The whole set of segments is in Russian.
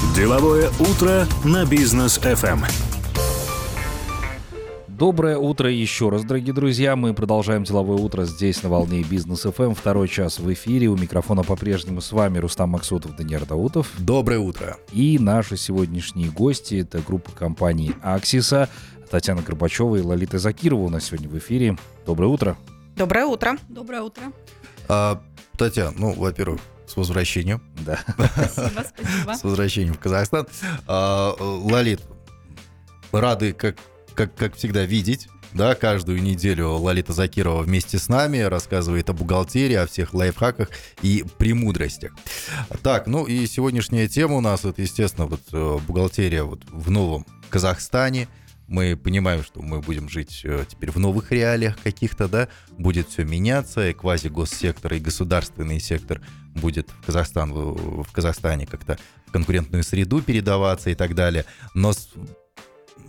Деловое утро на бизнес FM. Доброе утро еще раз, дорогие друзья. Мы продолжаем деловое утро здесь, на волне Бизнес ФМ. Второй час в эфире. У микрофона по-прежнему с вами Рустам Максутов, Даниил Даутов. Доброе утро. И наши сегодняшние гости — это группа компаний «Аксиса». Татьяна Горбачева и Лолита Закирова у нас сегодня в эфире. Доброе утро. Доброе утро. Доброе утро. А, Татьяна, ну, во-первых, с возвращением. Да. Спасибо, спасибо. С возвращением в Казахстан. А, Лолит, рады, как, как, как всегда, видеть. Да, каждую неделю Лолита Закирова вместе с нами рассказывает о бухгалтерии, о всех лайфхаках и премудростях. Так, ну и сегодняшняя тема у нас, это, естественно, вот э, бухгалтерия вот в новом Казахстане. Мы понимаем, что мы будем жить э, теперь в новых реалиях каких-то, да, будет все меняться, и квази-госсектор, и государственный сектор будет в, Казахстан, в Казахстане как-то в конкурентную среду передаваться и так далее. Но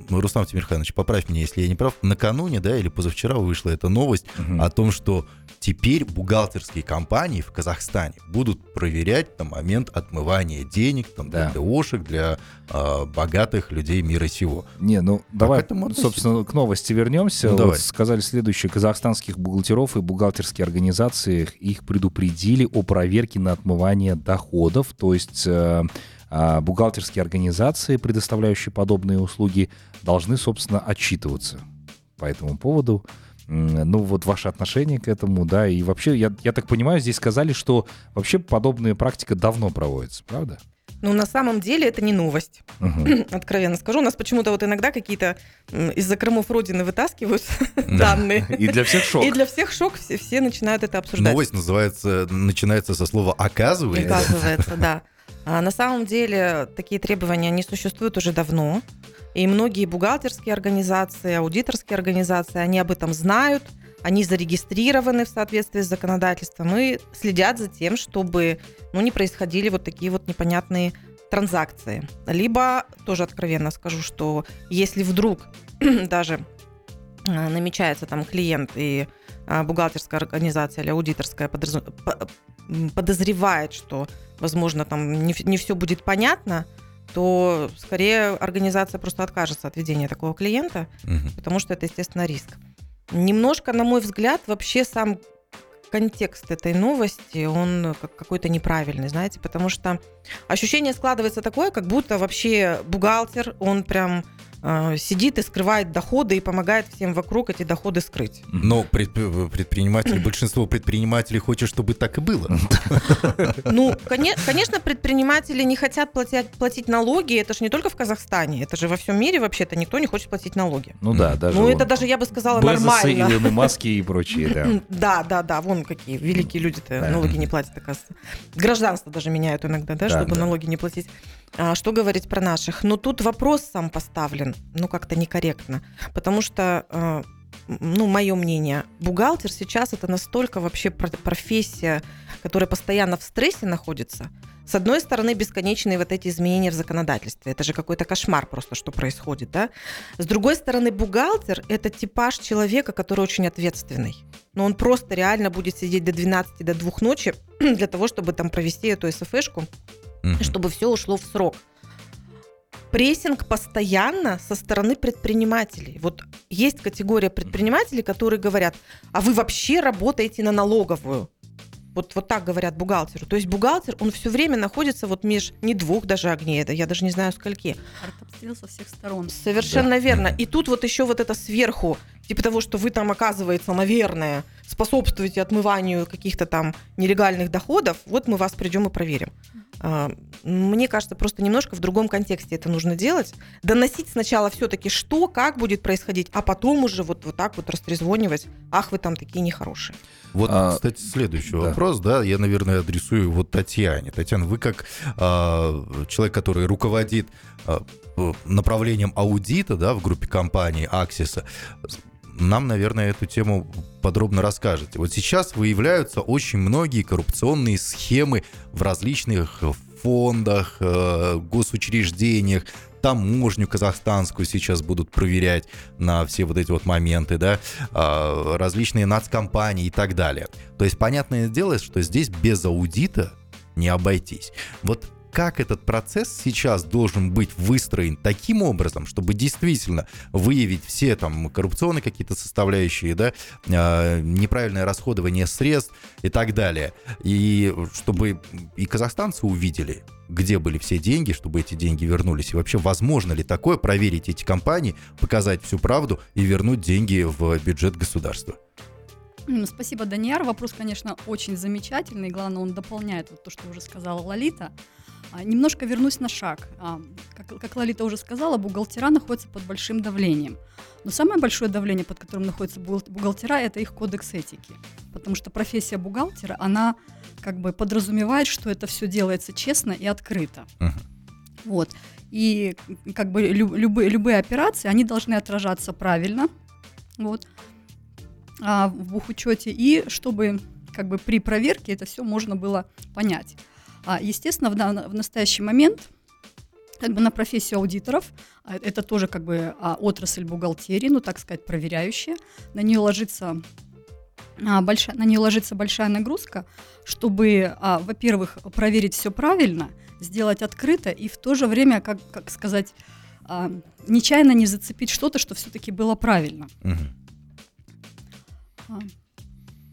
Рустам Тимирханович, поправь меня, если я не прав, накануне, да, или позавчера вышла эта новость Мгм. о том, что теперь бухгалтерские компании в Казахстане будут проверять на момент отмывания денег там, Да. для ДОшек, для а, богатых людей мира сего. Не, ну давай, к собственно, к новости вернемся. Ну, вот давай. сказали следующее. Казахстанских бухгалтеров и бухгалтерские организации их предупредили о проверке на отмывание доходов. То есть э, бухгалтерские организации, предоставляющие подобные услуги, должны, собственно, отчитываться по этому поводу. Ну, вот ваше отношение к этому, да, и вообще, я, я так понимаю, здесь сказали, что вообще подобная практика давно проводится, правда? Ну, на самом деле это не новость, Мгм. откровенно скажу. У нас почему-то вот иногда какие-то м, из закромов Родины вытаскивают Да. данные. И для всех шок. И для всех шок, все, все начинают это обсуждать. Новость называется, начинается со слова «оказывается». Оказывается, да. А на самом деле такие требования, они существуют уже давно. И многие бухгалтерские организации, аудиторские организации, они об этом знают, они зарегистрированы в соответствии с законодательством и следят за тем, чтобы ну, не происходили вот такие вот непонятные транзакции. Либо, тоже откровенно скажу, что если вдруг даже а, намечается там клиент и а, бухгалтерская организация или аудиторская подразу- по- м, подозревает, что, возможно, там не, все будет понятно, то скорее организация просто откажется от ведения такого клиента, Мгм. потому что это, естественно, риск. Немножко, на мой взгляд, вообще сам контекст этой новости, он как какой-то неправильный, знаете, потому что ощущение складывается такое, как будто вообще бухгалтер, он прям э, сидит и скрывает доходы и помогает всем вокруг эти доходы скрыть. Но предп- предприниматели, большинство предпринимателей хочет, чтобы так и было. Ну, коне- конечно, предприниматели не хотят платить, платить налоги, это же не только в Казахстане, это же во всем мире вообще-то никто не хочет платить налоги. Ну да, даже ну, это даже, я бы сказала, Безосы, нормально. Илоны Маски и прочие, да. Да, да, да, вон какие великие люди-то налоги не платят, оказывается. Гражданство даже меняют иногда, да, чтобы налоги не платить. А, что говорить про наших? Но тут вопрос сам поставлен, ну, как-то некорректно. Потому что, э, ну, мое мнение, бухгалтер сейчас это настолько вообще про- профессия, которая постоянно в стрессе находится. С одной стороны, бесконечные вот эти изменения в законодательстве. Это же какой-то кошмар просто, что происходит, да? С другой стороны, бухгалтер – это типаж человека, который очень ответственный. Но он просто реально будет сидеть до 12, до 2 ночи для того, чтобы там провести эту СФшку, Мгм. чтобы все ушло в срок. Прессинг постоянно со стороны предпринимателей. Вот есть категория предпринимателей, которые говорят, а вы вообще работаете на налоговую. Вот, вот так говорят бухгалтеру. То есть бухгалтер, он все время находится вот меж не двух даже огней, это я даже не знаю скольки. Артобстрел со всех сторон. Совершенно Да. верно. И тут вот еще вот это сверху, типа того, что вы там, оказывается, наверное, способствуете отмыванию каких-то там нелегальных доходов, вот мы вас придем и проверим. А, Мне кажется, просто немножко в другом контексте это нужно делать. Доносить сначала все-таки, что, как будет происходить, а потом уже вот, вот так вот растрезвонивать. Ах, вы там такие нехорошие. Вот, А, кстати, следующий да. вопрос, да, я, наверное, адресую вот Татьяне. Татьяна, вы как а, человек, который руководит а, направлением аудита, да, в группе компании Аксиса, нам, наверное, эту тему подробно расскажете. Вот сейчас выявляются очень многие коррупционные схемы в различных фондах, э, госучреждениях, таможню казахстанскую сейчас будут проверять на все вот эти вот моменты, да, а, различные нацкомпании и так далее. То есть понятное дело, что здесь без аудита не обойтись. Вот как этот процесс сейчас должен быть выстроен таким образом, чтобы действительно выявить все там коррупционные какие-то составляющие, да, э, неправильное расходование средств и так далее. И чтобы и казахстанцы увидели, где были все деньги, чтобы эти деньги вернулись. И вообще, возможно ли такое, проверить эти компании, показать всю правду и вернуть деньги в бюджет государства? Спасибо, Даниар. Вопрос, конечно, очень замечательный. Главное, он дополняет вот то, что уже сказала Лолита. А, Немножко вернусь на шаг. А, Как, как Лолита уже сказала, бухгалтера находятся под большим давлением. Но самое большое давление, под которым находятся бухгал- бухгалтера, это их кодекс этики. Потому что профессия бухгалтера, она как бы подразумевает, что это все делается честно и открыто. Мгм. Вот. И как бы лю- любые, любые операции, они должны отражаться правильно. Вот а, в бухучете, и чтобы как бы при проверке это все можно было понять. А, естественно, в, на- в настоящий момент как бы на профессию аудиторов, а, это тоже как бы а, отрасль бухгалтерии, ну так сказать, проверяющая, на нее ложится а, большая, на нее ложится большая нагрузка, чтобы, во-первых, проверить все правильно, сделать открыто и в то же время, как, как сказать, нечаянно не зацепить что-то, что все-таки было правильно. Мгм.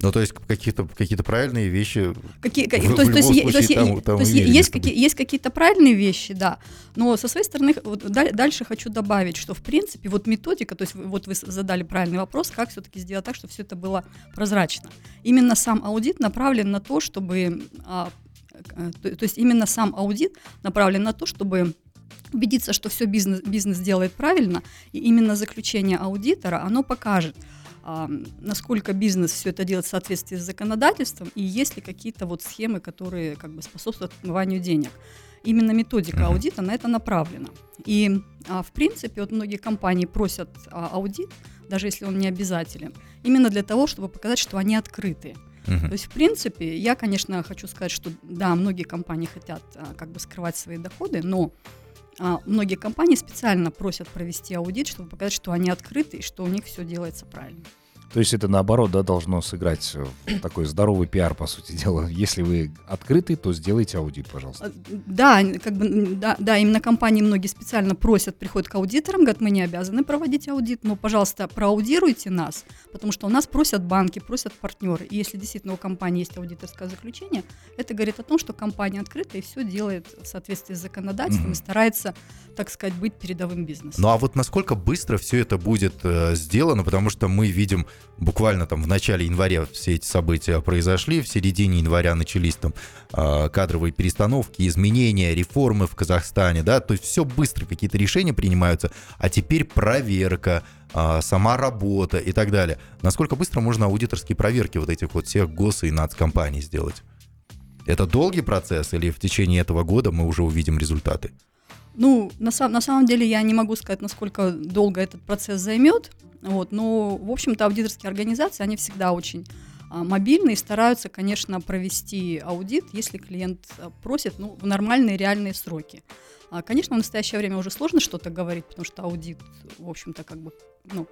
Ну, то есть какие-то какие правильные вещи Какие, ка- В- то есть, в то есть, любом е- то есть, случае там- е- там то есть уверены, есть, что какие, есть какие-то правильные вещи, да. Но со своей стороны, вот даль- дальше хочу добавить, что в принципе вот методика, то есть вот вы задали правильный вопрос, как все-таки сделать так, чтобы все это было прозрачно. Именно сам аудит направлен на то, чтобы, а, э, то, то есть именно сам аудит направлен на то, чтобы убедиться, что все бизнес, бизнес делает правильно, и именно заключение аудитора, оно покажет, насколько бизнес все это делает в соответствии с законодательством, и есть ли какие-то вот схемы, которые как бы способствуют отмыванию денег. Именно методика аудита на это направлена. И, а, в принципе, вот многие компании просят а, аудит, даже если он не обязателен, именно для того, чтобы показать, что они открытые. Мгм. То есть, в принципе, я, конечно, хочу сказать, что да, многие компании хотят а, как бы скрывать свои доходы, но а, многие компании специально просят провести аудит, чтобы показать, что они открыты и что у них все делается правильно. То есть это наоборот, да, должно сыграть э, такой здоровый пиар, по сути дела. Если вы открыты, то сделайте аудит, пожалуйста. А, Да, как бы, да, да, именно компании многие специально просят, приходят к аудиторам, говорят, мы не обязаны проводить аудит, но, пожалуйста, проаудируйте нас, потому что у нас просят банки, просят партнеры. И если действительно у компании есть аудиторское заключение, это говорит о том, что компания открыта и все делает в соответствии с законодательством Мгм. и старается, так сказать, быть передовым бизнесом. Ну а вот насколько быстро все это будет э, сделано, потому что мы видим буквально там в начале января все эти события произошли, в середине января начались там э, кадровые перестановки, изменения, реформы в Казахстане, да, то есть все быстро, какие-то решения принимаются, а теперь проверка, а, сама работа и так далее. Насколько быстро можно аудиторские проверки вот этих вот всех гос- и нацкомпаний сделать? Это долгий процесс или в течение этого года мы уже увидим результаты? Ну, на, сам- на самом деле я не могу сказать, насколько долго этот процесс займет. Вот, но, в общем-то, аудиторские организации, они всегда очень а, мобильны и стараются, конечно, провести аудит, если клиент а, просит, ну, в нормальные реальные сроки. А, конечно, в настоящее время уже сложно что-то говорить, потому что аудит, в общем-то, как бы, ну,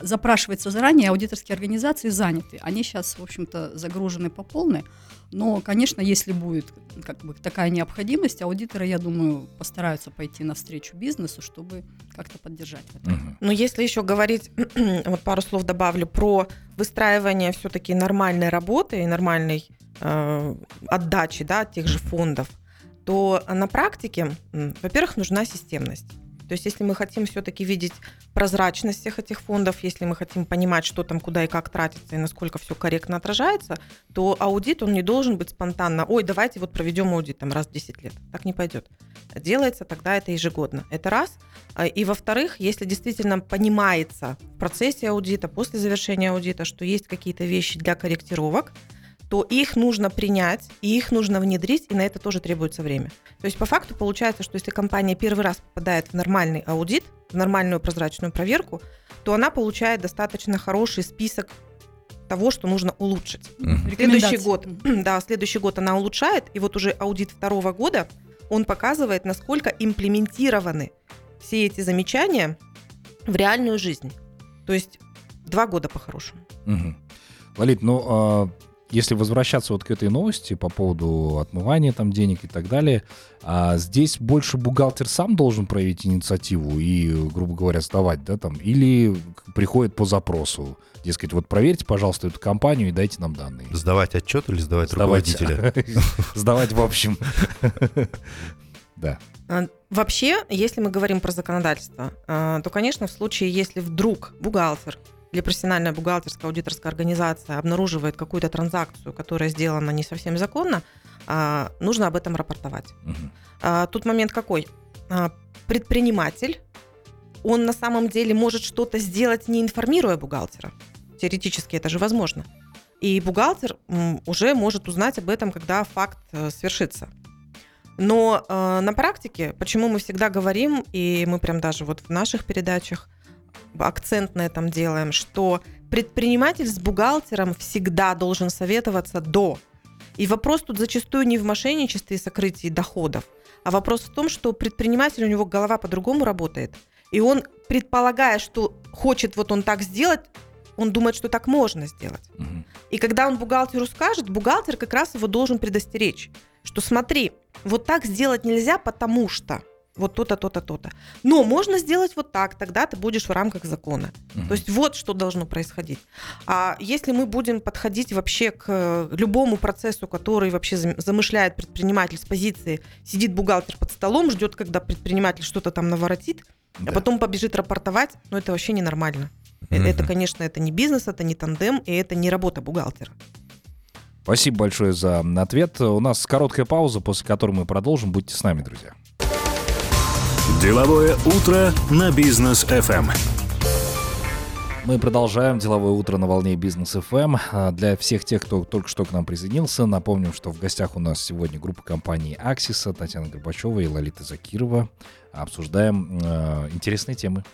запрашивается заранее, аудиторские организации заняты. Они сейчас, в общем-то, загружены по полной. Но, конечно, если будет как бы такая необходимость, аудиторы, я думаю, постараются пойти навстречу бизнесу, чтобы как-то поддержать. Мгм. Но если еще говорить, вот пару слов добавлю, про выстраивание все-таки нормальной работы и нормальной э, отдачи да, от тех же фондов, то на практике, во-первых, нужна системность. То есть если мы хотим все-таки видеть прозрачность всех этих фондов, если мы хотим понимать, что там куда и как тратится и насколько все корректно отражается, то аудит, он не должен быть спонтанно, ой, давайте вот проведем аудит там раз в 10 лет. Так не пойдет. Делается тогда это ежегодно. Это раз. А, И во-вторых, если действительно понимается в процессе аудита, после завершения аудита, что есть какие-то вещи для корректировок, то их нужно принять, и их нужно внедрить, и на это тоже требуется время. То есть по факту получается, что если компания первый раз попадает в нормальный аудит, в нормальную прозрачную проверку, то она получает достаточно хороший список того, что нужно улучшить. Мгм. Следующий год, да, следующий год она улучшает, и вот уже аудит второго года, он показывает, насколько имплементированы все эти замечания в реальную жизнь. То есть два года по-хорошему. Мгм. Лолит, ну а, если возвращаться вот к этой новости по поводу отмывания там денег и так далее, а здесь больше бухгалтер сам должен проявить инициативу и, грубо говоря, сдавать, да, там, или приходит по запросу. Дескать, вот проверьте, пожалуйста, эту компанию и дайте нам данные. Сдавать отчет или сдавать Сдавать. руководителя? Сдавать в общем. Да. А, Вообще, если мы говорим про законодательство, а, то, конечно, в случае, если вдруг бухгалтер или профессиональная бухгалтерская аудиторская организация обнаруживает какую-то транзакцию, которая сделана не совсем законно, а, нужно об этом рапортовать. А, Тут момент какой? А, Предприниматель, он на самом деле может что-то сделать, не информируя бухгалтера. Теоретически это же возможно. И бухгалтер уже может узнать об этом, когда факт э, свершится. Но э, на практике, почему мы всегда говорим, и мы прям даже вот в наших передачах акцент на этом делаем, что предприниматель с бухгалтером всегда должен советоваться до. И вопрос тут зачастую не в мошенничестве и сокрытии доходов, а вопрос в том, что предприниматель, у него голова по-другому работает, и он, предполагая, что хочет вот он так сделать, он думает, что так можно сделать. Мгм. И когда он бухгалтеру скажет, бухгалтер как раз его должен предостеречь, что смотри, вот так сделать нельзя, потому что вот то-то, то-то, то-то. Но можно сделать вот так, тогда ты будешь в рамках закона. Мгм. То есть вот что должно происходить. А если мы будем подходить вообще к э, любому процессу, который вообще зам- замышляет предприниматель с позиции, сидит бухгалтер под столом, ждет, когда предприниматель что-то там наворотит, Да. а потом побежит рапортовать, ну это вообще ненормально. Мгм. Это, конечно, это не бизнес, это не тандем, и это не работа бухгалтера. Спасибо большое за ответ. У нас короткая пауза, после которой мы продолжим. Будьте с нами, друзья. Деловое утро на бизнес FM. Мы продолжаем деловое утро на волне бизнес FM. А, Для всех тех, кто только что к нам присоединился, напомним, что в гостях у нас сегодня группа компании Аксиса, Татьяна Горбачева и Лолита Закирова. Обсуждаем э, интересные темы.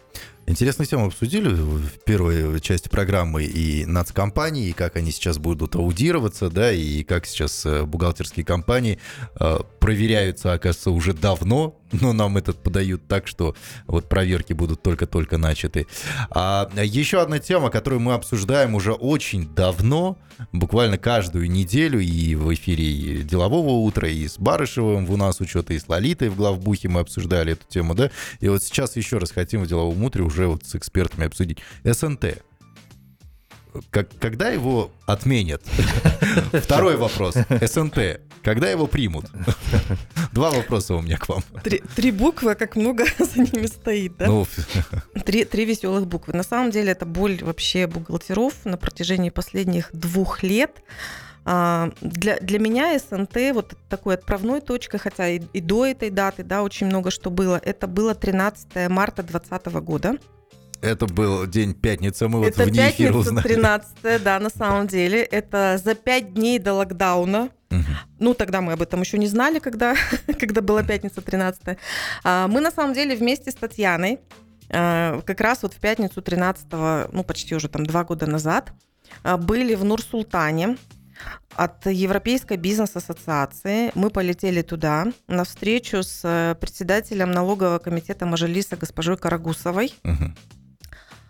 Интересную тему обсудили в первой части программы и нацкомпании, и как они сейчас будут аудироваться, да, и как сейчас э, бухгалтерские компании э, проверяются, оказывается, уже давно, но нам этот подают так, что вот проверки будут только-только начаты. А еще одна тема, которую мы обсуждаем уже очень давно, буквально каждую неделю, и в эфире и делового утра, и с Барышевым у нас учета, и с Лолитой в главбухе мы обсуждали эту тему, да, и вот сейчас еще раз хотим в деловом утре уже вот с экспертами обсудить. СНТ. Как, когда его отменят? Второй вопрос. СНТ. Когда его примут? Два вопроса у меня к вам. Три, три буквы, как много за ними стоит, да? Ну, Три, три веселых буквы. На самом деле это боль вообще бухгалтеров на протяжении последних двух лет. А, Для, для меня СНТ вот такой отправной точкой, хотя и, и до этой даты, да, очень много что было. Это было 13 марта 2020 года. Это был день пятницы, мы вот это вне эфира пятница узнали. 13 да, на самом деле. Это за пять дней до локдауна. Ну, тогда мы об этом еще не знали, когда, когда была пятница 13 а, Мы, на самом деле, вместе с Татьяной а, как раз вот в пятницу 13 ну, почти уже там два года назад, а, были в Нур-Султане от Европейской бизнес-ассоциации. Мы полетели туда на встречу с э, председателем налогового комитета Мажилиса госпожой Карагусовой, Мгм.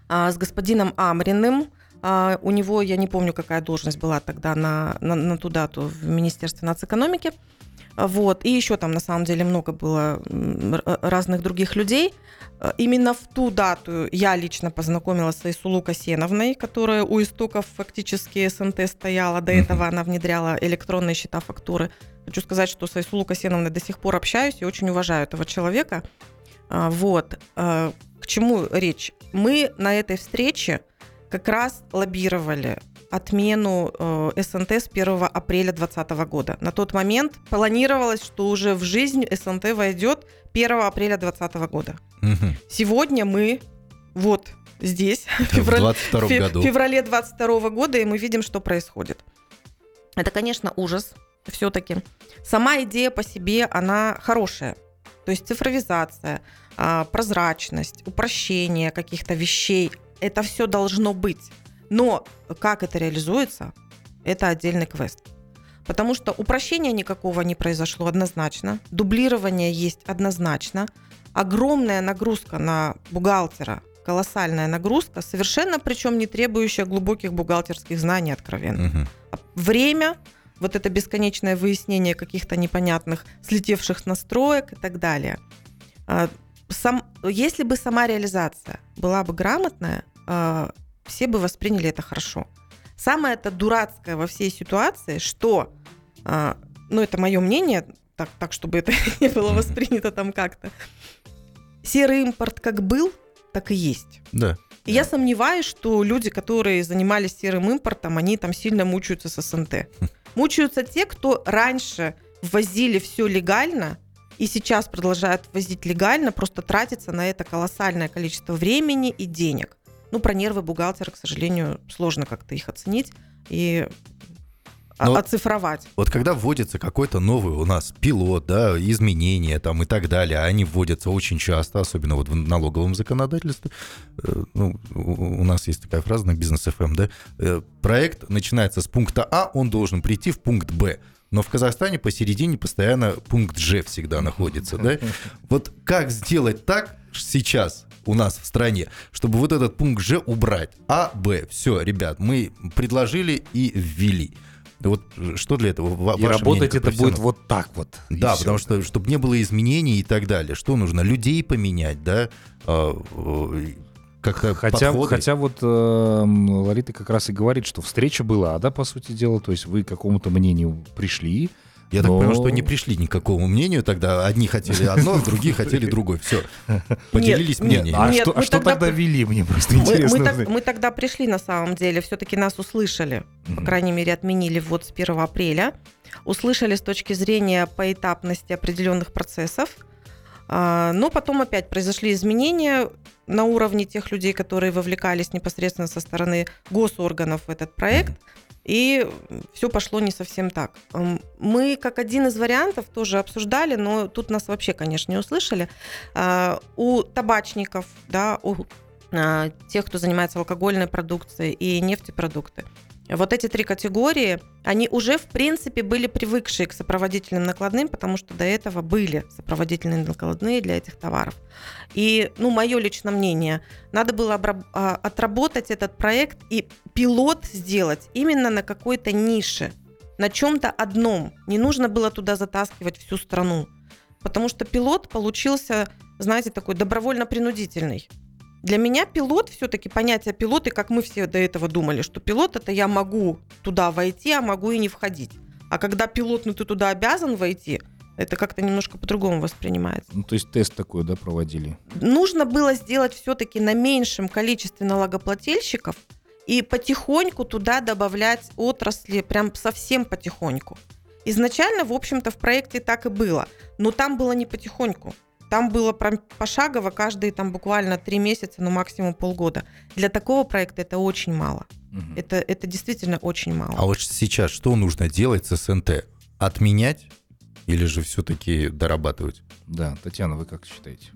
А, с господином Амриным. А, У него, я не помню, какая должность была тогда на, на, на ту дату в Министерстве нацэкономики. Вот. И еще там на самом деле много было р- разных других людей. А, Именно в ту дату я лично познакомилась с Айсулу Касеновной, которая у истоков фактически СНТ стояла. До этого она внедряла электронные счета фактуры. Хочу сказать, что с Айсулу Касеновной до сих пор общаюсь и очень уважаю этого человека. А, Вот. А, К чему речь? Мы на этой встрече как раз лоббировали отмену э, СНТ с 1 апреля 2020 года. На тот момент планировалось, что уже в жизнь СНТ войдет 1 апреля 2020 года. Мгм. Сегодня мы вот здесь, в В феврале, 22 фе- году. феврале 22 года, и мы видим, что происходит. Это, конечно, ужас все-таки. Сама идея по себе, она хорошая. То есть цифровизация, а, прозрачность, упрощение каких-то вещей, это все должно быть. Но как это реализуется, это отдельный квест. Потому что упрощения никакого не произошло однозначно, дублирование есть однозначно, огромная нагрузка на бухгалтера колоссальная нагрузка, совершенно причем не требующая глубоких бухгалтерских знаний откровенно. Мгм. Время, вот это бесконечное выяснение каких-то непонятных слетевших настроек и так далее. А, Сам, если бы сама реализация была бы грамотная, а, все бы восприняли это хорошо. Самое это дурацкое во всей ситуации, что, а, ну это мое мнение, так, так чтобы это не было воспринято там как-то, серый импорт как был, так и есть. Да. И я сомневаюсь, что люди, которые занимались серым импортом, они там сильно мучаются с СНТ. Мучаются те, кто раньше ввозили все легально, и сейчас продолжают ввозить легально, просто тратится на это колоссальное количество времени и денег. Ну, про нервы бухгалтера, к сожалению, сложно как-то их оценить и Но- оцифровать. Вот когда вводится какой-то новый у нас пилот, да, изменения там и так далее, они вводятся очень часто, особенно вот в налоговом законодательстве. Э, Ну, у у нас есть такая фраза на бизнес FM, да, э, проект начинается с пункта А, он должен прийти в пункт Б. Но в Казахстане посередине постоянно пункт Ж всегда находится, да? Вот как сделать так сейчас у нас в стране, чтобы вот этот пункт Ж убрать? А, Б. Все, ребят, мы предложили и ввели. Вот что для этого? И работать это будет вот так вот. Да, потому что, чтобы не было изменений и так далее. Что нужно? Людей поменять, да? А, э, Как-то Хотя, подходы. хотя вот э, Лолита как раз и говорит, что встреча была, да, по сути дела, то есть вы к какому-то мнению пришли. Я так но- понимаю, что не пришли ни к какому мнению тогда. Одни хотели одно, другие хотели другое. Все. Поделились нет, мнением. А Нет, что, а что тогда вели, мне просто Мы, интересно. мы так- знать. мы тогда пришли на самом деле, все-таки нас услышали. по крайней мере, отменили ввод с 1 апреля, услышали с точки зрения поэтапности определенных процессов, А, но потом опять произошли изменения на уровне тех людей, которые вовлекались непосредственно со стороны госорганов в этот проект, и все пошло не совсем так. Мы как один из вариантов тоже обсуждали, но тут нас вообще, конечно, не услышали. А, У табачников, да, у а, тех, кто занимается алкогольной продукцией и нефтепродукты. Вот эти три категории, они уже, в принципе, были привыкшие к сопроводительным накладным, потому что до этого были сопроводительные накладные для этих товаров. И, ну, мое личное мнение, надо было а, отработать этот проект и пилот сделать именно на какой-то нише, на чем-то одном. Не нужно было туда затаскивать всю страну. Потому что пилот получился, знаете, такой добровольно-принудительный. Для меня пилот, все-таки понятие пилота, как мы все до этого думали, что пилот это я могу туда войти, а могу и не входить. А когда пилот, ну ты туда обязан войти, это как-то немножко по-другому воспринимается. Ну, то есть тест такой, да, проводили. Нужно было сделать все-таки на меньшем количестве налогоплательщиков и потихоньку туда добавлять отрасли, прям совсем потихоньку. Изначально, в общем-то, в проекте так и было, но там было не потихоньку. Там было прям пошагово каждые там буквально три месяца, ну максимум полгода. Для такого проекта это очень мало. Мгм. Это, это действительно очень мало. А вот сейчас что нужно делать с СНТ? Отменять или же все-таки дорабатывать? Да, Татьяна, вы как считаете?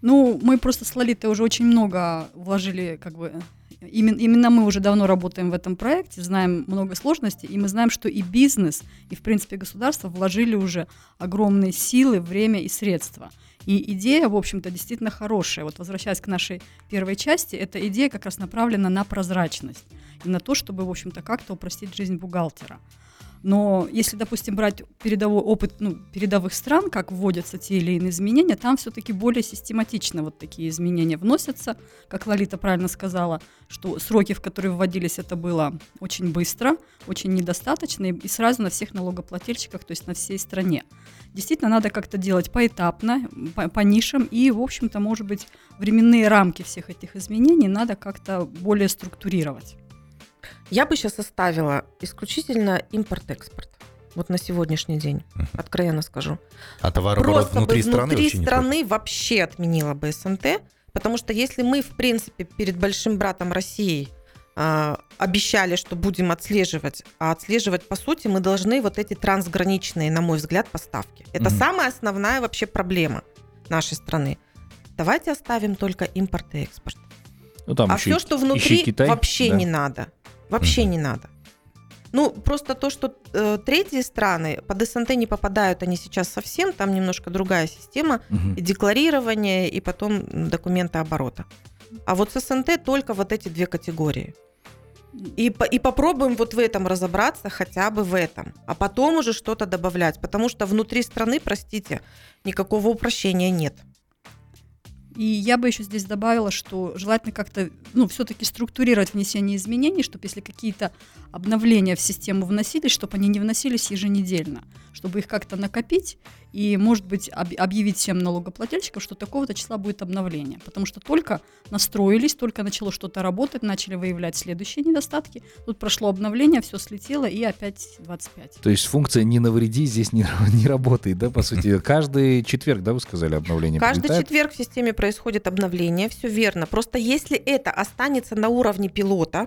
Ну, мы просто с Лолитой уже очень много вложили, как бы, именно, именно мы уже давно работаем в этом проекте, знаем много сложностей, и мы знаем, что и бизнес, и, в принципе, государство вложили уже огромные силы, время и средства. И идея, в общем-то, действительно хорошая. Вот возвращаясь к нашей первой части, эта идея как раз направлена на прозрачность и на то, чтобы, в общем-то, как-то упростить жизнь бухгалтера. Но если, допустим, брать передовой опыт ну, передовых стран, как вводятся те или иные изменения, там все-таки более систематично вот такие изменения вносятся. Как Лолита правильно сказала, что сроки, в которые вводились, это было очень быстро, очень недостаточно, и сразу на всех налогоплательщиках, то есть на всей стране. Действительно, надо как-то делать поэтапно, по, по нишам, и, в общем-то, может быть, временные рамки всех этих изменений надо как-то более структурировать. Я бы сейчас оставила исключительно импорт-экспорт. Вот на сегодняшний день, Мгм. откровенно скажу. А товарооборот внутри бы страны внутри вообще не страны вообще отменила бы СНТ, потому что если мы, в принципе, перед большим братом Россией а, обещали, что будем отслеживать, а отслеживать, по сути, мы должны вот эти трансграничные, на мой взгляд, поставки. Это Мгм. самая основная вообще проблема нашей страны. Давайте оставим только импорт и экспорт. Ну, там а еще все, что внутри, Китай, вообще да. не надо. Вообще Мгм. не надо. Ну, просто то, что э, третьи страны под СНТ не попадают они сейчас совсем, там немножко другая система Мгм. и декларирования, и потом м, документа оборота. А вот с СНТ только вот эти две категории. И, по- и попробуем вот в этом разобраться, хотя бы в этом. А потом уже что-то добавлять. Потому что внутри страны, простите, никакого упрощения нет. И я бы еще здесь добавила, что желательно как-то, ну, все-таки структурировать внесение изменений, чтобы если какие-то обновления в систему вносились, чтобы они не вносились еженедельно, чтобы их как-то накопить и, может быть, об- объявить всем налогоплательщикам, что такого-то числа будет обновление. Потому что только настроились, только начало что-то работать, начали выявлять следующие недостатки. Тут прошло обновление, все слетело, и опять 25. То есть функция «не навреди» здесь не, не работает, да, по сути? Каждый четверг, да, вы сказали, обновление Каждый прилетает? четверг в системе происходит обновление, все верно. Просто если это останется на уровне пилота,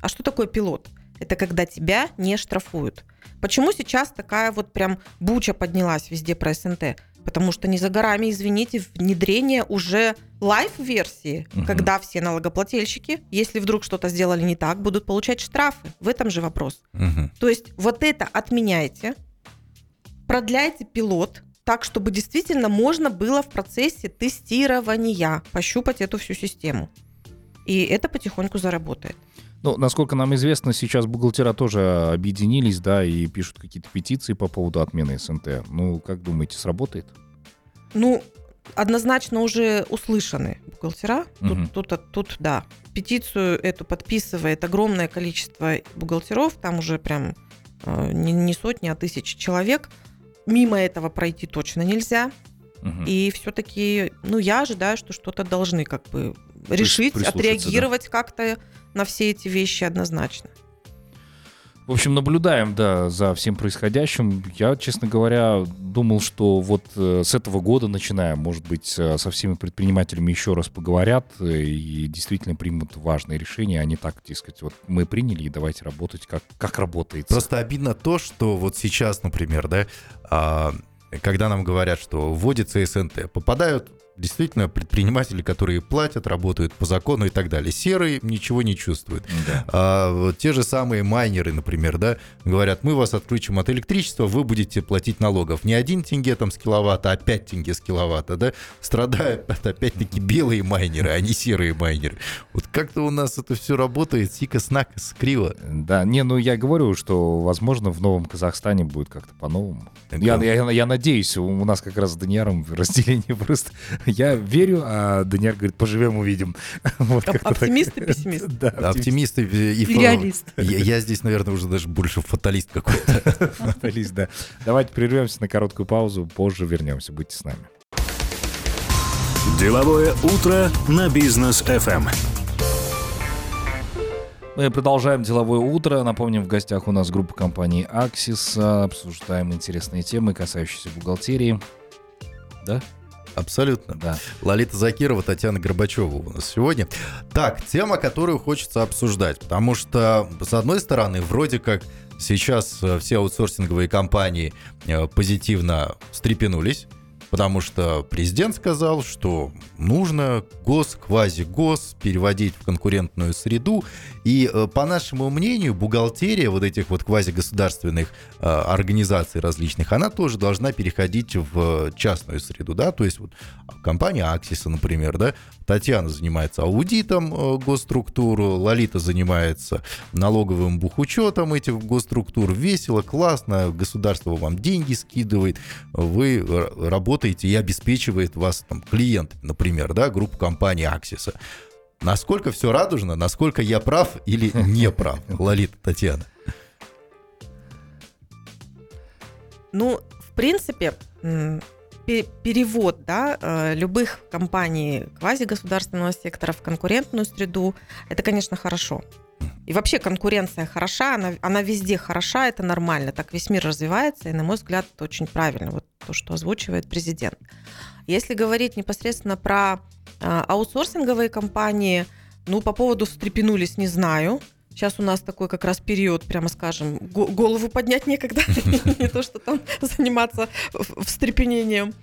а что такое пилот? Это когда тебя не штрафуют. Почему сейчас такая вот прям буча поднялась везде про СНТ? Потому что не за горами, извините, внедрение уже live-версии, Мгм. когда все налогоплательщики, если вдруг что-то сделали не так, будут получать штрафы. В этом же вопрос. Мгм. То есть вот это отменяйте, продляйте пилот так, чтобы действительно можно было в процессе тестирования пощупать эту всю систему. И это потихоньку заработает. Ну, насколько нам известно, сейчас бухгалтера тоже объединились, да, и пишут какие-то петиции по поводу отмены СНТ. Ну, как думаете, сработает? Ну, однозначно уже услышаны бухгалтера. Мгм. Тут, тут, тут, да. Петицию эту подписывает огромное количество бухгалтеров. Там уже прям э, не, не сотни, а тысячи человек. Мимо этого пройти точно нельзя. Мгм. И все-таки, ну, я ожидаю, что что-то должны как бы решить, отреагировать как-то на все эти вещи однозначно. В общем, наблюдаем, да, за всем происходящим. Я, честно говоря, думал, что вот э, с этого года начиная, может быть, э, со всеми предпринимателями еще раз поговорят э, и действительно примут важные решения, а не так, дескать, вот мы приняли и давайте работать, как, как работает. Просто обидно то, что вот сейчас, например, да, а, когда нам говорят, что вводится СНТ, попадают действительно предприниматели, которые платят, работают по закону и так далее. Серые ничего не чувствуют. Да. А, те же самые майнеры, например, да, говорят, мы вас отключим от электричества, вы будете платить налогов. Не один тенге там с киловатта, а 5 тенге с киловатта, да, страдают опять-таки белые майнеры, а не серые майнеры. Вот как-то у нас это все работает, сикос-накос, криво. Да, не, ну я говорю, что, возможно, в Новом Казахстане будет как-то по-новому. Я, я, я надеюсь, у нас как раз с Даниаром разделение просто. Я верю, а Даниар говорит, поживем, увидим. Вот как-то так. Оптимист и пессимист. Да, оптимист, Оптимисты и, И реалист. Я, я здесь, наверное, уже даже больше фаталист какой-то. фаталист, да. Давайте прервемся на короткую паузу, позже вернемся. Будьте с нами. Деловое утро на бизнес FM. Мы продолжаем деловое утро. Напомним, в гостях у нас группа компании Axis. Обсуждаем интересные темы, касающиеся бухгалтерии. Да? Абсолютно. Да. Лолита Закирова, Татьяна Горбачева у нас сегодня. Так, тема, которую хочется обсуждать, потому что, с одной стороны, вроде как сейчас э, все аутсорсинговые компании э, позитивно встрепенулись, потому что президент сказал, что нужно гос, квази-гос переводить в конкурентную среду. И, э, по нашему мнению, бухгалтерия вот этих вот квазигосударственных э, организаций различных, она тоже должна переходить в частную среду, да, то есть вот компания Аксиса, например, да, Татьяна занимается аудитом э, госструктур, Лолита занимается налоговым бухучетом этих госструктур, весело, классно, государство вам деньги скидывает, вы работаете и обеспечивает вас там клиент, например, да, группа компании Аксиса. Насколько все радужно, насколько я прав или не прав, Лолита, Татьяна? Ну, в принципе, перевод да, э, любых компаний квазигосударственного сектора в конкурентную среду, это, конечно, хорошо. И вообще конкуренция хороша, она, она везде хороша, это нормально. Так весь мир развивается, и, на мой взгляд, это очень правильно, вот то, что озвучивает президент. Если говорить непосредственно про а, аутсорсинговые компании, ну, по поводу встрепенулись, не знаю. Сейчас у нас такой как раз период, прямо скажем, го- голову поднять некогда, не то, что там заниматься встрепенением.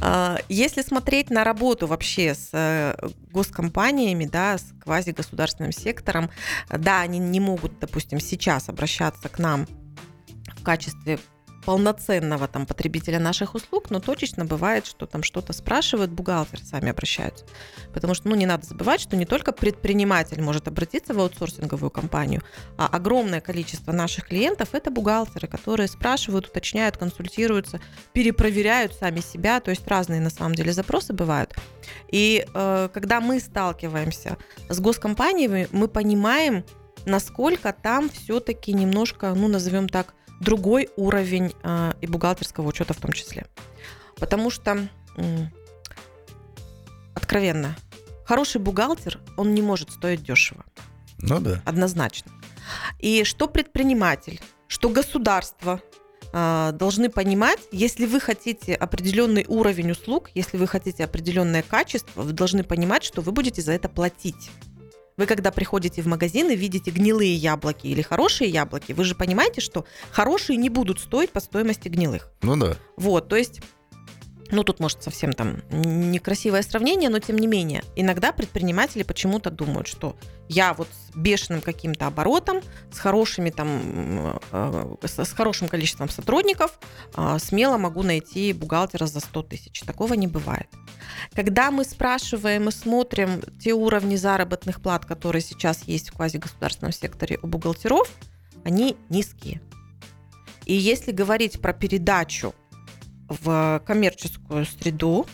А, Если смотреть на работу вообще с э, госкомпаниями, да, с квазигосударственным сектором, да, они не могут, допустим, сейчас обращаться к нам в качестве полноценного там потребителя наших услуг, но точечно бывает, что там что-то спрашивают, бухгалтеры сами обращаются. Потому что, ну, не надо забывать, что не только предприниматель может обратиться в аутсорсинговую компанию, а огромное количество наших клиентов – это бухгалтеры, которые спрашивают, уточняют, консультируются, перепроверяют сами себя, то есть разные на самом деле запросы бывают. И э, когда мы сталкиваемся с госкомпаниями, мы понимаем, насколько там все-таки немножко, ну, назовем так, другой уровень э, и бухгалтерского учета в том числе. Потому что, э, откровенно, хороший бухгалтер, он не может стоить дешево. Ну да. Однозначно. И что предприниматель, что государство э, должны понимать, если вы хотите определенный уровень услуг, если вы хотите определенное качество, вы должны понимать, что вы будете за это платить. Вы когда приходите в магазин и видите гнилые яблоки или хорошие яблоки, вы же понимаете, что хорошие не будут стоить по стоимости гнилых. Ну да. Вот, то есть ну, тут, может, совсем там некрасивое сравнение, но тем не менее, иногда предприниматели почему-то думают, что я вот с бешеным каким-то оборотом, с хорошими там, э, с хорошим количеством сотрудников э, смело могу найти бухгалтера за 100 тысяч. Такого не бывает. Когда мы спрашиваем и смотрим те уровни заработных плат, которые сейчас есть в квазигосударственном секторе у бухгалтеров, они низкие. И если говорить про передачу в коммерческую среду,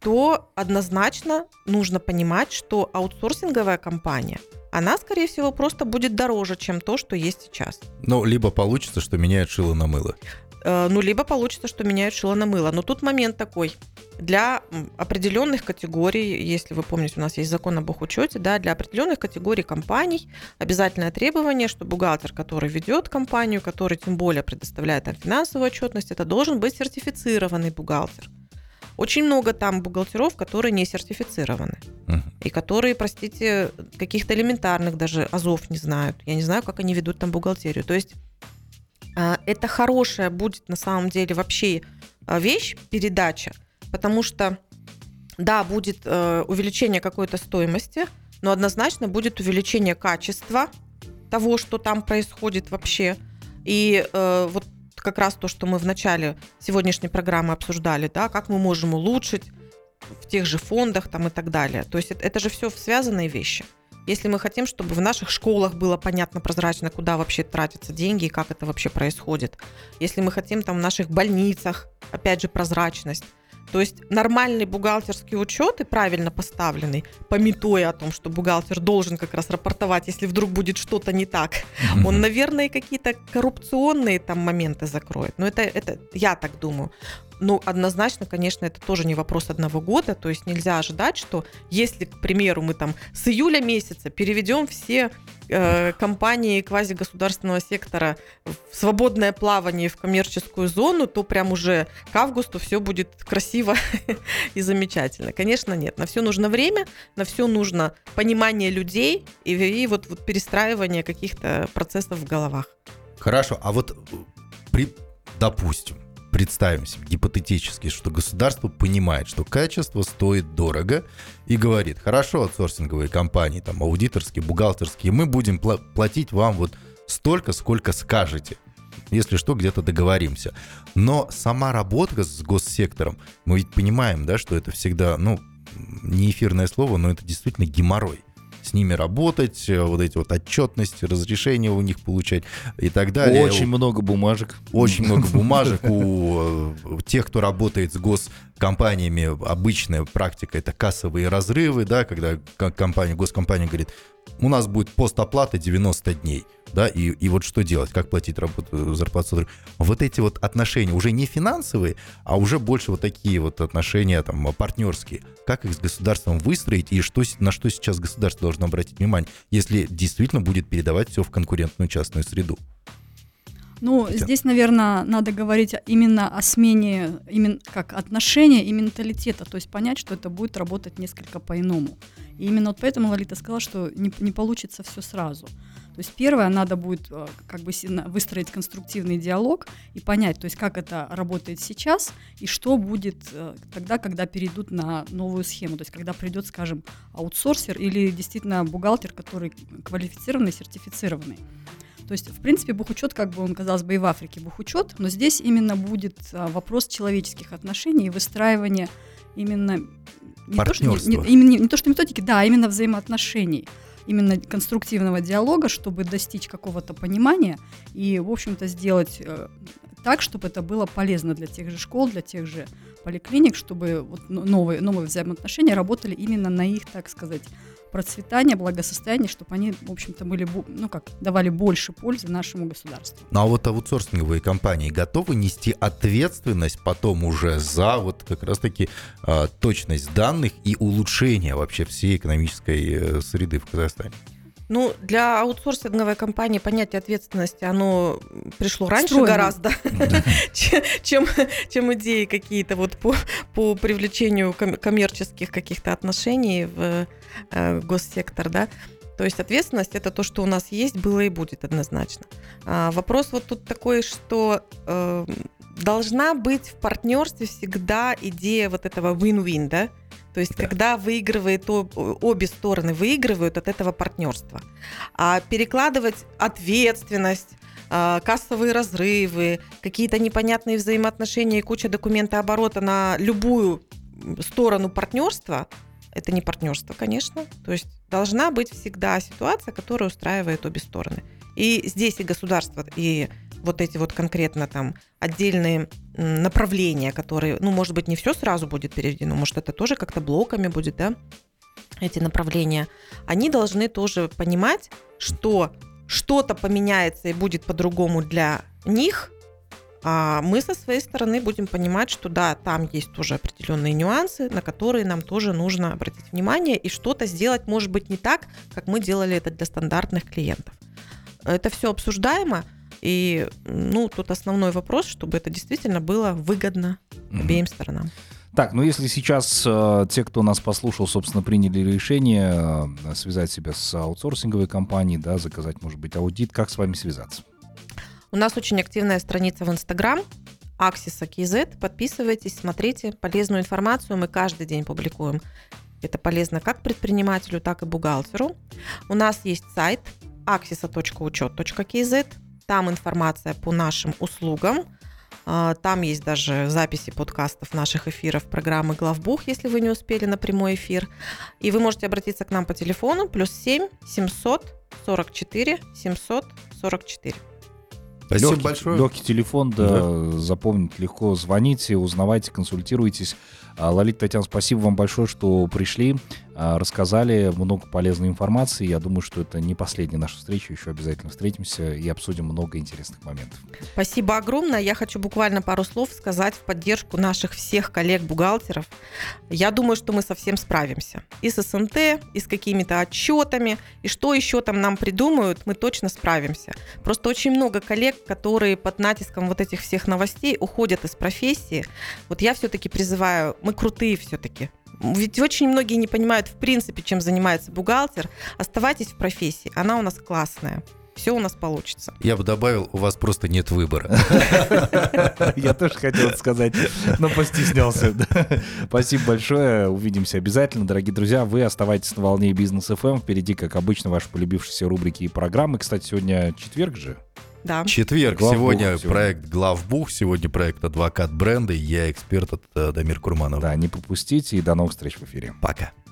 то однозначно нужно понимать, что аутсорсинговая компания, она, скорее всего, просто будет дороже, чем то, что есть сейчас. Ну, либо получится, что меняют шило на мыло. Э, ну, либо получится, что меняют шило на мыло. Но тут момент такой. Для определенных категорий, если вы помните, у нас есть закон об учете, да, для определенных категорий компаний обязательное требование, что бухгалтер, который ведет компанию, который тем более предоставляет там финансовую отчетность, это должен быть сертифицированный бухгалтер. Очень много там бухгалтеров, которые не сертифицированы. Uh-huh. И которые, простите, каких-то элементарных даже азов не знают. Я не знаю, как они ведут там бухгалтерию. То есть это хорошая будет на самом деле вообще а, вещь, передача, потому что, да, будет э, увеличение какой-то стоимости, но однозначно будет увеличение качества того, что там происходит вообще. И э, вот как раз то, что мы в начале сегодняшней программы обсуждали, да, как мы можем улучшить в тех же фондах там и так далее. То есть это же все связанные вещи. Если мы хотим, чтобы в наших школах было понятно, прозрачно, куда вообще тратятся деньги и как это вообще происходит. Если мы хотим там в наших больницах, опять же, прозрачность. То есть нормальный бухгалтерский учет и правильно поставленный, пометуя о том, что бухгалтер должен как раз рапортовать, если вдруг будет что-то не так, он, наверное, какие-то коррупционные там моменты закроет. Но это, это я так думаю. Ну, однозначно, конечно, это тоже не вопрос одного года, то есть нельзя ожидать, что если, к примеру, мы там с июля месяца переведем все э, компании квазигосударственного сектора в свободное плавание в коммерческую зону, то прям уже к августу все будет красиво и замечательно. Конечно, нет. На все нужно время, на все нужно понимание людей и, и вот, вот перестраивание каких-то процессов в головах. Хорошо, а вот при, допустим, представим себе гипотетически, что государство понимает, что качество стоит дорого и говорит, хорошо, аутсорсинговые компании, там, аудиторские, бухгалтерские, мы будем пла- платить вам вот столько, сколько скажете. Если что, где-то договоримся. Но сама работа с госсектором, мы ведь понимаем, да, что это всегда, ну, не эфирное слово, но это действительно геморрой с ними работать, э, вот эти вот отчетности, разрешения у них получать и так далее. Очень много бумажек. Очень много бумажек у э, тех, кто работает с госкомпаниями. Обычная практика это кассовые разрывы, да, когда компания, госкомпания говорит, у нас будет постоплата 90 дней, да, и, и вот что делать, как платить работу, зарплату. Вот эти вот отношения уже не финансовые, а уже больше вот такие вот отношения там партнерские. Как их с государством выстроить и что, на что сейчас государство должно обратить внимание, если действительно будет передавать все в конкурентную частную среду? Ну, Хотя... здесь, наверное, надо говорить именно о смене именно как отношения и менталитета, то есть понять, что это будет работать несколько по-иному. И именно вот поэтому Лолита сказала, что не, не получится все сразу. То есть первое, надо будет э, как бы выстроить конструктивный диалог и понять, то есть как это работает сейчас и что будет э, тогда, когда перейдут на новую схему, то есть когда придет, скажем, аутсорсер или действительно бухгалтер, который квалифицированный, сертифицированный. То есть, в принципе, бухучет, как бы он, казалось бы, и в Африке бухучет, но здесь именно будет а, вопрос человеческих отношений и выстраивания именно не то, что, не, не, именно, не то, что методики, да, а именно взаимоотношений именно конструктивного диалога, чтобы достичь какого-то понимания и, в общем-то, сделать э, так, чтобы это было полезно для тех же школ, для тех же поликлиник, чтобы вот новые, новые взаимоотношения работали именно на их, так сказать, процветание, благосостояние, чтобы они, в общем-то, были, ну как, давали больше пользы нашему государству. Ну а вот аутсорсинговые компании готовы нести ответственность потом уже за вот как раз-таки э, точность данных и улучшение вообще всей экономической э, среды в Казахстане? Ну, для аутсорсинговой компании понятие ответственности, оно пришло раньше Стройно. гораздо, чем, чем идеи какие-то вот по, по привлечению коммерческих каких-то отношений в э, госсектор, да. То есть ответственность это то, что у нас есть, было и будет однозначно. А, вопрос вот тут такой, что э, должна быть в партнерстве всегда идея вот этого win-win, да? То есть, да. когда выигрывает обе стороны выигрывают от этого партнерства. А перекладывать ответственность, а, кассовые разрывы, какие-то непонятные взаимоотношения и куча документооборота на любую сторону партнерства, это не партнерство, конечно. То есть должна быть всегда ситуация, которая устраивает обе стороны. И здесь и государство, и вот эти вот конкретно там отдельные направления, которые, ну, может быть, не все сразу будет переведено, может, это тоже как-то блоками будет, да, эти направления, они должны тоже понимать, что что-то поменяется и будет по-другому для них, а мы со своей стороны будем понимать, что да, там есть тоже определенные нюансы, на которые нам тоже нужно обратить внимание и что-то сделать, может быть, не так, как мы делали это для стандартных клиентов. Это все обсуждаемо, и, ну, тут основной вопрос, чтобы это действительно было выгодно mm-hmm. обеим сторонам. Так, ну если сейчас э, те, кто нас послушал, собственно, приняли решение э, связать себя с аутсорсинговой компанией, да, заказать, может быть, аудит, как с вами связаться? У нас очень активная страница в Инстаграм, Axis KZ. Подписывайтесь, смотрите полезную информацию. Мы каждый день публикуем. Это полезно как предпринимателю, так и бухгалтеру. У нас есть сайт axisa.учет.kz. Там информация по нашим услугам. А, там есть даже записи подкастов наших эфиров программы «Главбух», если вы не успели на прямой эфир. И вы можете обратиться к нам по телефону плюс 7 700 44 744. Спасибо легкий, большое. Легкий телефон, да, да, запомнить легко. Звоните, узнавайте, консультируйтесь. А, Лолита Татьяна, спасибо вам большое, что пришли, рассказали много полезной информации. Я думаю, что это не последняя наша встреча, еще обязательно встретимся и обсудим много интересных моментов. Спасибо огромное. Я хочу буквально пару слов сказать в поддержку наших всех коллег-бухгалтеров. Я думаю, что мы совсем справимся. И с СНТ, и с какими-то отчетами, и что еще там нам придумают, мы точно справимся. Просто очень много коллег, которые под натиском вот этих всех новостей уходят из профессии. Вот я все-таки призываю, мы крутые все-таки. Ведь очень многие не понимают, в принципе, чем занимается бухгалтер. Оставайтесь в профессии, она у нас классная все у нас получится. Я бы добавил, у вас просто нет выбора. Я тоже хотел сказать, но постеснялся. Спасибо большое. Увидимся обязательно. Дорогие друзья, вы оставайтесь на волне бизнес FM. Эм. Впереди, как обычно, ваши полюбившиеся рубрики и программы. Кстати, сегодня четверг же. Да. Четверг. Главбух сегодня, сегодня проект Главбух, сегодня проект Адвокат бренда. Я эксперт от э, Дамир Курманов. Да, не пропустите и до новых встреч в эфире. Пока.